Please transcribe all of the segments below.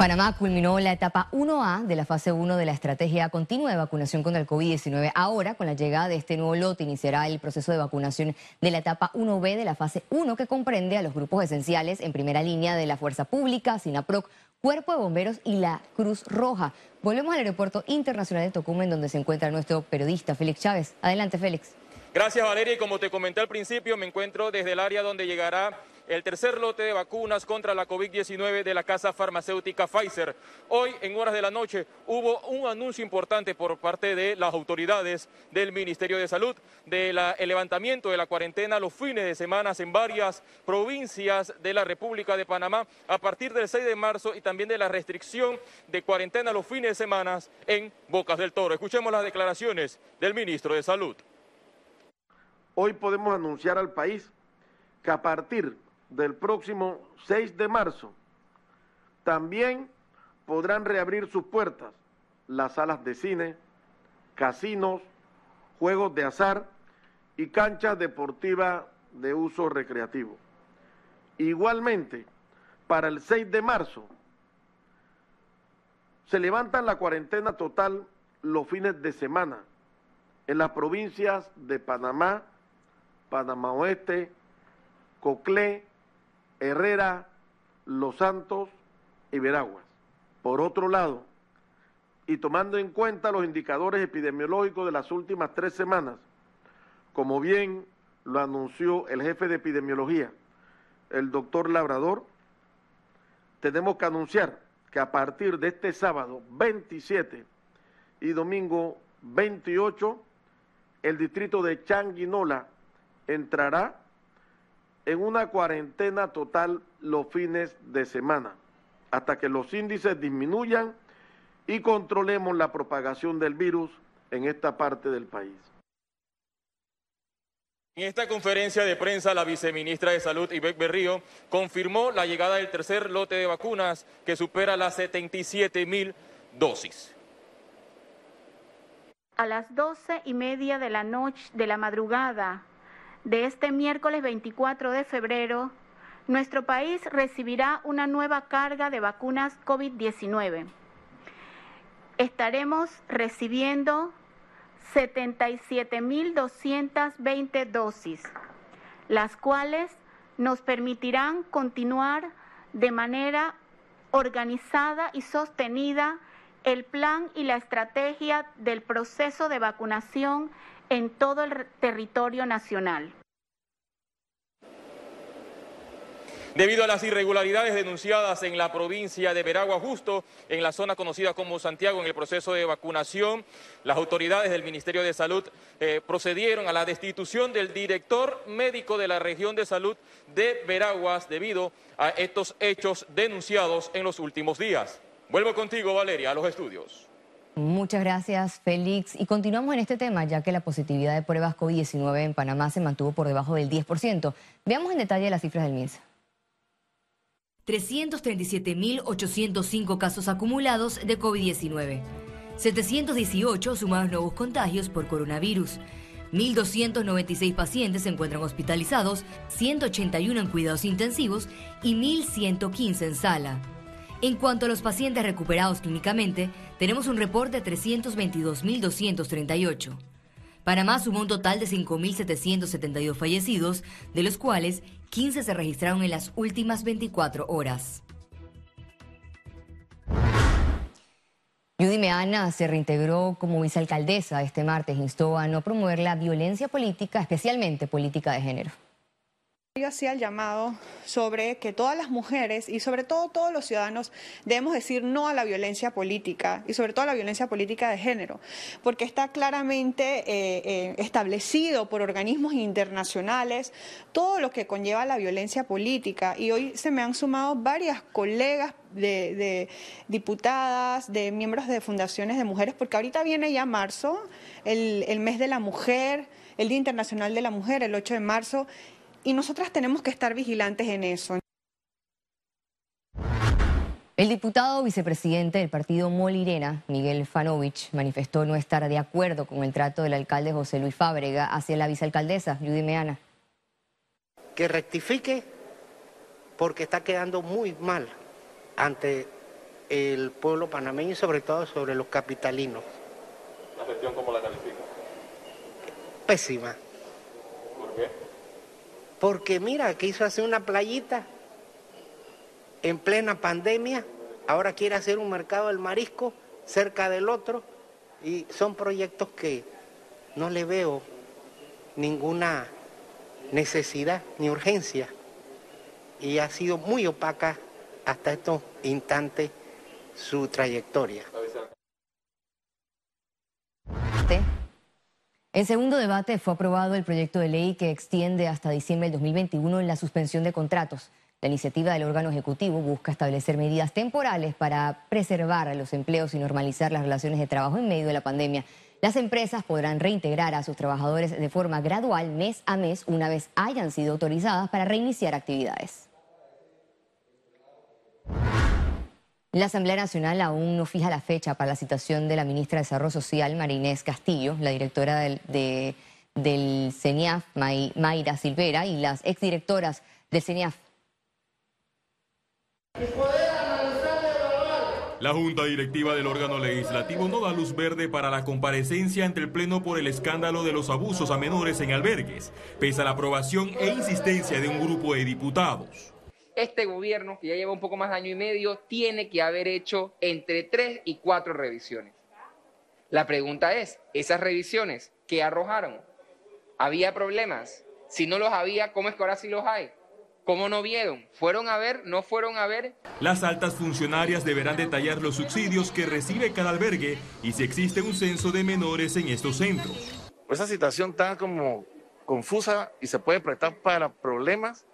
Panamá culminó la etapa 1A de la fase 1 de la estrategia continua de vacunación contra el COVID-19. Ahora, con la llegada de este nuevo lote, iniciará el proceso de vacunación de la etapa 1B de la fase 1, que comprende a los grupos esenciales en primera línea de la Fuerza Pública, SINAPROC, Cuerpo de Bomberos y la Cruz Roja. Volvemos al aeropuerto internacional de Tocumen, donde se encuentra nuestro periodista Félix Chávez. Adelante, Félix. Gracias, Valeria. Y como te comenté al principio, me encuentro desde el área donde llegará el tercer lote de vacunas contra la COVID-19 de la casa farmacéutica Pfizer. Hoy, en horas de la noche, hubo un anuncio importante por parte de las autoridades del Ministerio de Salud del levantamiento de la cuarentena los fines de semana en varias provincias de la República de Panamá a partir del 6 de marzo y también de la restricción de cuarentena los fines de semana en Bocas del Toro. Escuchemos las declaraciones del ministro de Salud. Hoy podemos anunciar al país que a partir del próximo 6 de marzo, también podrán reabrir sus puertas las salas de cine, casinos, juegos de azar y canchas deportivas de uso recreativo. Igualmente, para el 6 de marzo, se levanta la cuarentena total los fines de semana en las provincias de Panamá, Panamá Oeste, Coclé, Herrera, Los Santos y Veraguas. Por otro lado, y tomando en cuenta los indicadores epidemiológicos de las últimas tres semanas, como bien lo anunció el jefe de epidemiología, el doctor Labrador, tenemos que anunciar que a partir de este sábado 27 y domingo 28, el distrito de Changuinola entrará en una cuarentena total los fines de semana, hasta que los índices disminuyan y controlemos la propagación del virus en esta parte del país. En esta conferencia de prensa, la viceministra de Salud, Ivette Berrío, confirmó la llegada del tercer lote de vacunas que supera las 77 mil dosis. A las doce y media de la noche, de la madrugada de este miércoles 24 de febrero, nuestro país recibirá una nueva carga de vacunas COVID-19. Estaremos recibiendo 77.220 dosis, las cuales nos permitirán continuar de manera organizada y sostenida el plan y la estrategia del proceso de vacunación en todo el territorio nacional. Debido a las irregularidades denunciadas en la provincia de Veragua, justo en la zona conocida como Santiago, en el proceso de vacunación, las autoridades del Ministerio de Salud eh, procedieron a la destitución del director médico de la región de salud de Veraguas debido a estos hechos denunciados en los últimos días. Vuelvo contigo, Valeria, a los estudios. Muchas gracias, Félix. Y continuamos en este tema, ya que la positividad de pruebas COVID-19 en Panamá se mantuvo por debajo del 10%. Veamos en detalle las cifras del MINSA. 337.805 casos acumulados de COVID-19. 718 sumados nuevos contagios por coronavirus. 1.296 pacientes se encuentran hospitalizados, 181 en cuidados intensivos y 1.115 en sala. En cuanto a los pacientes recuperados clínicamente, tenemos un reporte de 322.238. Panamá sumó un total de 5.772 fallecidos, de los cuales 15 se registraron en las últimas 24 horas. Judy Meana se reintegró como vicealcaldesa este martes. Instó a no promover la violencia política, especialmente política de género. Hacía el llamado sobre que todas las mujeres y sobre todo todos los ciudadanos debemos decir no a la violencia política y sobre todo a la violencia política de género, porque está claramente eh, eh, establecido por organismos internacionales todo lo que conlleva la violencia política. Y hoy se me han sumado varias colegas de, diputadas, de miembros de fundaciones de mujeres, porque ahorita viene ya marzo, el, el mes de la mujer, el Día Internacional de la Mujer, el 8 de marzo, y nosotras tenemos que estar vigilantes en eso. El diputado vicepresidente del partido Molirena, Miguel Fanovich, manifestó no estar de acuerdo con el trato del alcalde José Luis Fábrega hacia la vicealcaldesa Judy Meana. Que rectifique porque está quedando muy mal ante el pueblo panameño y sobre todo sobre los capitalinos. ¿La gestión cómo la califica? Pésima. Porque mira, que hizo hacer una playita en plena pandemia, ahora quiere hacer un mercado del marisco cerca del otro y son proyectos que no le veo ninguna necesidad ni urgencia y ha sido muy opaca hasta estos instantes su trayectoria. En segundo debate fue aprobado el proyecto de ley que extiende hasta diciembre del 2021 la suspensión de contratos. La iniciativa del órgano ejecutivo busca establecer medidas temporales para preservar los empleos y normalizar las relaciones de trabajo en medio de la pandemia. Las empresas podrán reintegrar a sus trabajadores de forma gradual mes a mes una vez hayan sido autorizadas para reiniciar actividades. La Asamblea Nacional aún no fija la fecha para la citación de la ministra de Desarrollo Social, Marinés Castillo, la directora del, del CENIAF, Mayra Silvera, y las exdirectoras del CENIAF. La Junta Directiva del órgano legislativo no da luz verde para la comparecencia ante el Pleno por el escándalo de los abusos a menores en albergues, pese a la aprobación e insistencia de un grupo de diputados este gobierno, que ya lleva un poco más de año y medio, tiene que haber hecho entre tres y cuatro revisiones. La pregunta es, ¿esas revisiones qué arrojaron? ¿Había problemas? Si no los había, ¿cómo es que ahora sí los hay? ¿Cómo no vieron? ¿Fueron a ver? ¿No fueron a ver? Las altas funcionarias deberán detallar los subsidios que recibe cada albergue y si existe un censo de menores en estos centros. Esa situación está como confusa y se puede prestar para problemas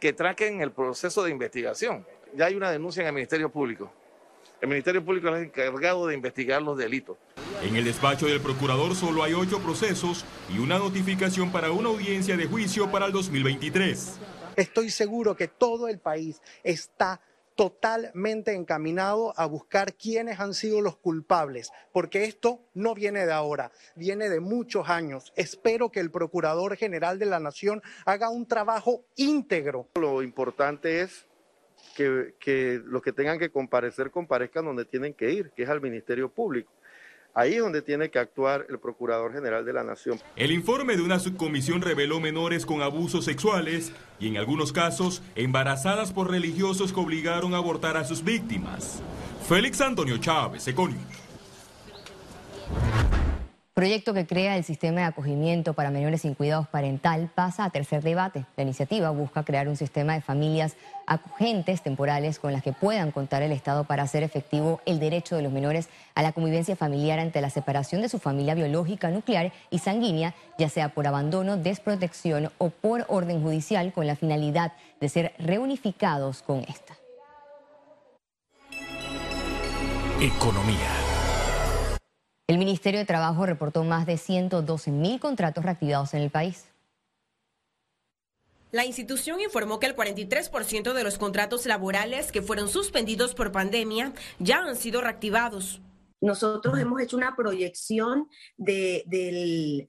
que traquen el proceso de investigación. Ya hay una denuncia en el Ministerio Público. El Ministerio Público es el encargado de investigar los delitos. En el despacho del procurador solo hay ocho procesos y una notificación para una audiencia de juicio para el 2023. Estoy seguro que todo el país está totalmente encaminado a buscar quiénes han sido los culpables, porque esto no viene de ahora, viene de muchos años. Espero que el Procurador General de la Nación haga un trabajo íntegro. Lo importante es que, los que tengan que comparecer comparezcan donde tienen que ir, que es al Ministerio Público. Ahí es donde tiene que actuar el Procurador General de la Nación. El informe de una subcomisión reveló menores con abusos sexuales y en algunos casos embarazadas por religiosos que obligaron a abortar a sus víctimas. Félix Antonio Chávez, Econius. Proyecto que crea el sistema de acogimiento para menores sin cuidados parental pasa a tercer debate. La iniciativa busca crear un sistema de familias acogentes temporales con las que puedan contar el Estado para hacer efectivo el derecho de los menores a la convivencia familiar ante la separación de su familia biológica, nuclear y sanguínea, ya sea por abandono, desprotección o por orden judicial, con la finalidad de ser reunificados con esta. Economía. El Ministerio de Trabajo reportó más de 112 mil contratos reactivados en el país. La institución informó que el 43% de los contratos laborales que fueron suspendidos por pandemia ya han sido reactivados. Nosotros hemos hecho una proyección de,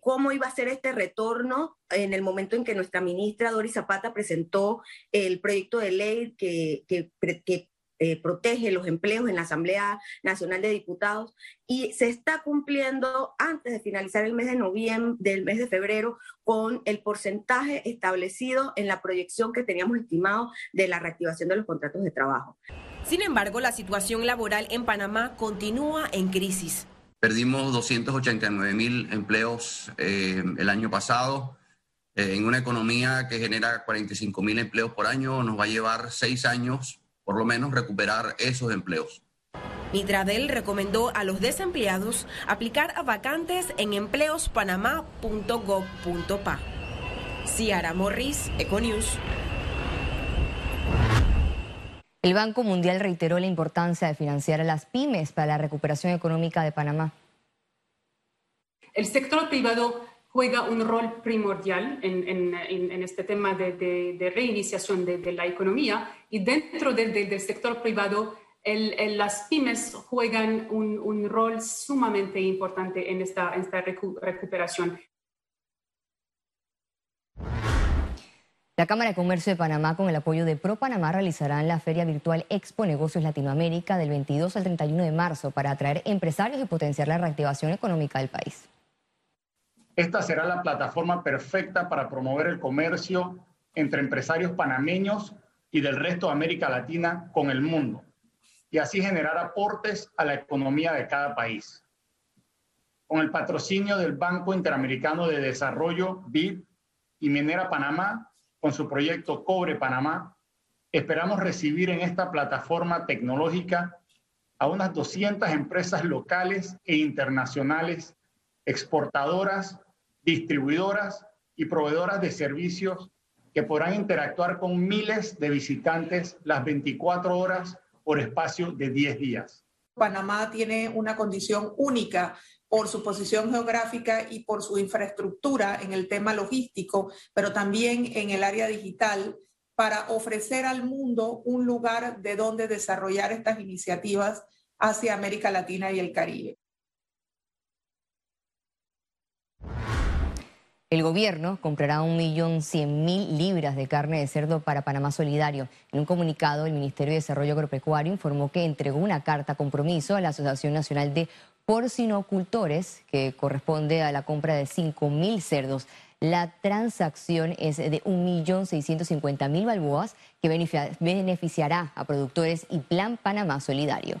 cómo iba a ser este retorno en el momento en que nuestra ministra Doris Zapata presentó el proyecto de ley que, que, que eh, protege los empleos en la Asamblea Nacional de Diputados y se está cumpliendo antes de finalizar el mes de noviembre, del mes de febrero, con el porcentaje establecido en la proyección que teníamos estimado de la reactivación de los contratos de trabajo. Sin embargo, la situación laboral en Panamá continúa en crisis. Perdimos 289 mil empleos eh, el año pasado. Eh, en una economía que genera 45 mil empleos por año, nos va a llevar seis años por lo menos recuperar esos empleos. Mitradel recomendó a los desempleados aplicar a vacantes en empleospanamá.gov.pa. Ciara Morris, Econews. El Banco Mundial reiteró la importancia de financiar a las pymes para la recuperación económica de Panamá. El sector privado juega un rol primordial en, este tema de, reiniciación de, la economía y dentro del sector privado las pymes juegan un, rol sumamente importante en esta, esta recuperación. La Cámara de Comercio de Panamá, con el apoyo de Pro Panamá, realizarán la feria virtual Expo Negocios Latinoamérica del 22 al 31 de marzo para atraer empresarios y potenciar la reactivación económica del país. Esta será la plataforma perfecta para promover el comercio entre empresarios panameños y del resto de América Latina con el mundo y así generar aportes a la economía de cada país. Con el patrocinio del Banco Interamericano de Desarrollo, BID, y Minera Panamá, con su proyecto Cobre Panamá, esperamos recibir en esta plataforma tecnológica a unas 200 empresas locales e internacionales, exportadoras, distribuidoras y proveedoras de servicios que podrán interactuar con miles de visitantes las 24 horas por espacio de 10 días. Panamá tiene una condición única por su posición geográfica y por su infraestructura en el tema logístico, pero también en el área digital, para ofrecer al mundo un lugar de donde desarrollar estas iniciativas hacia América Latina y el Caribe. El gobierno comprará 1.100.000 libras de carne de cerdo para Panamá Solidario. En un comunicado, el Ministerio de Desarrollo Agropecuario informó que entregó una carta compromiso a la Asociación Nacional de porcinocultores, que corresponde a la compra de 5.000 cerdos. La transacción es de 1.650.000 balboas que beneficiará a productores y Plan Panamá Solidario.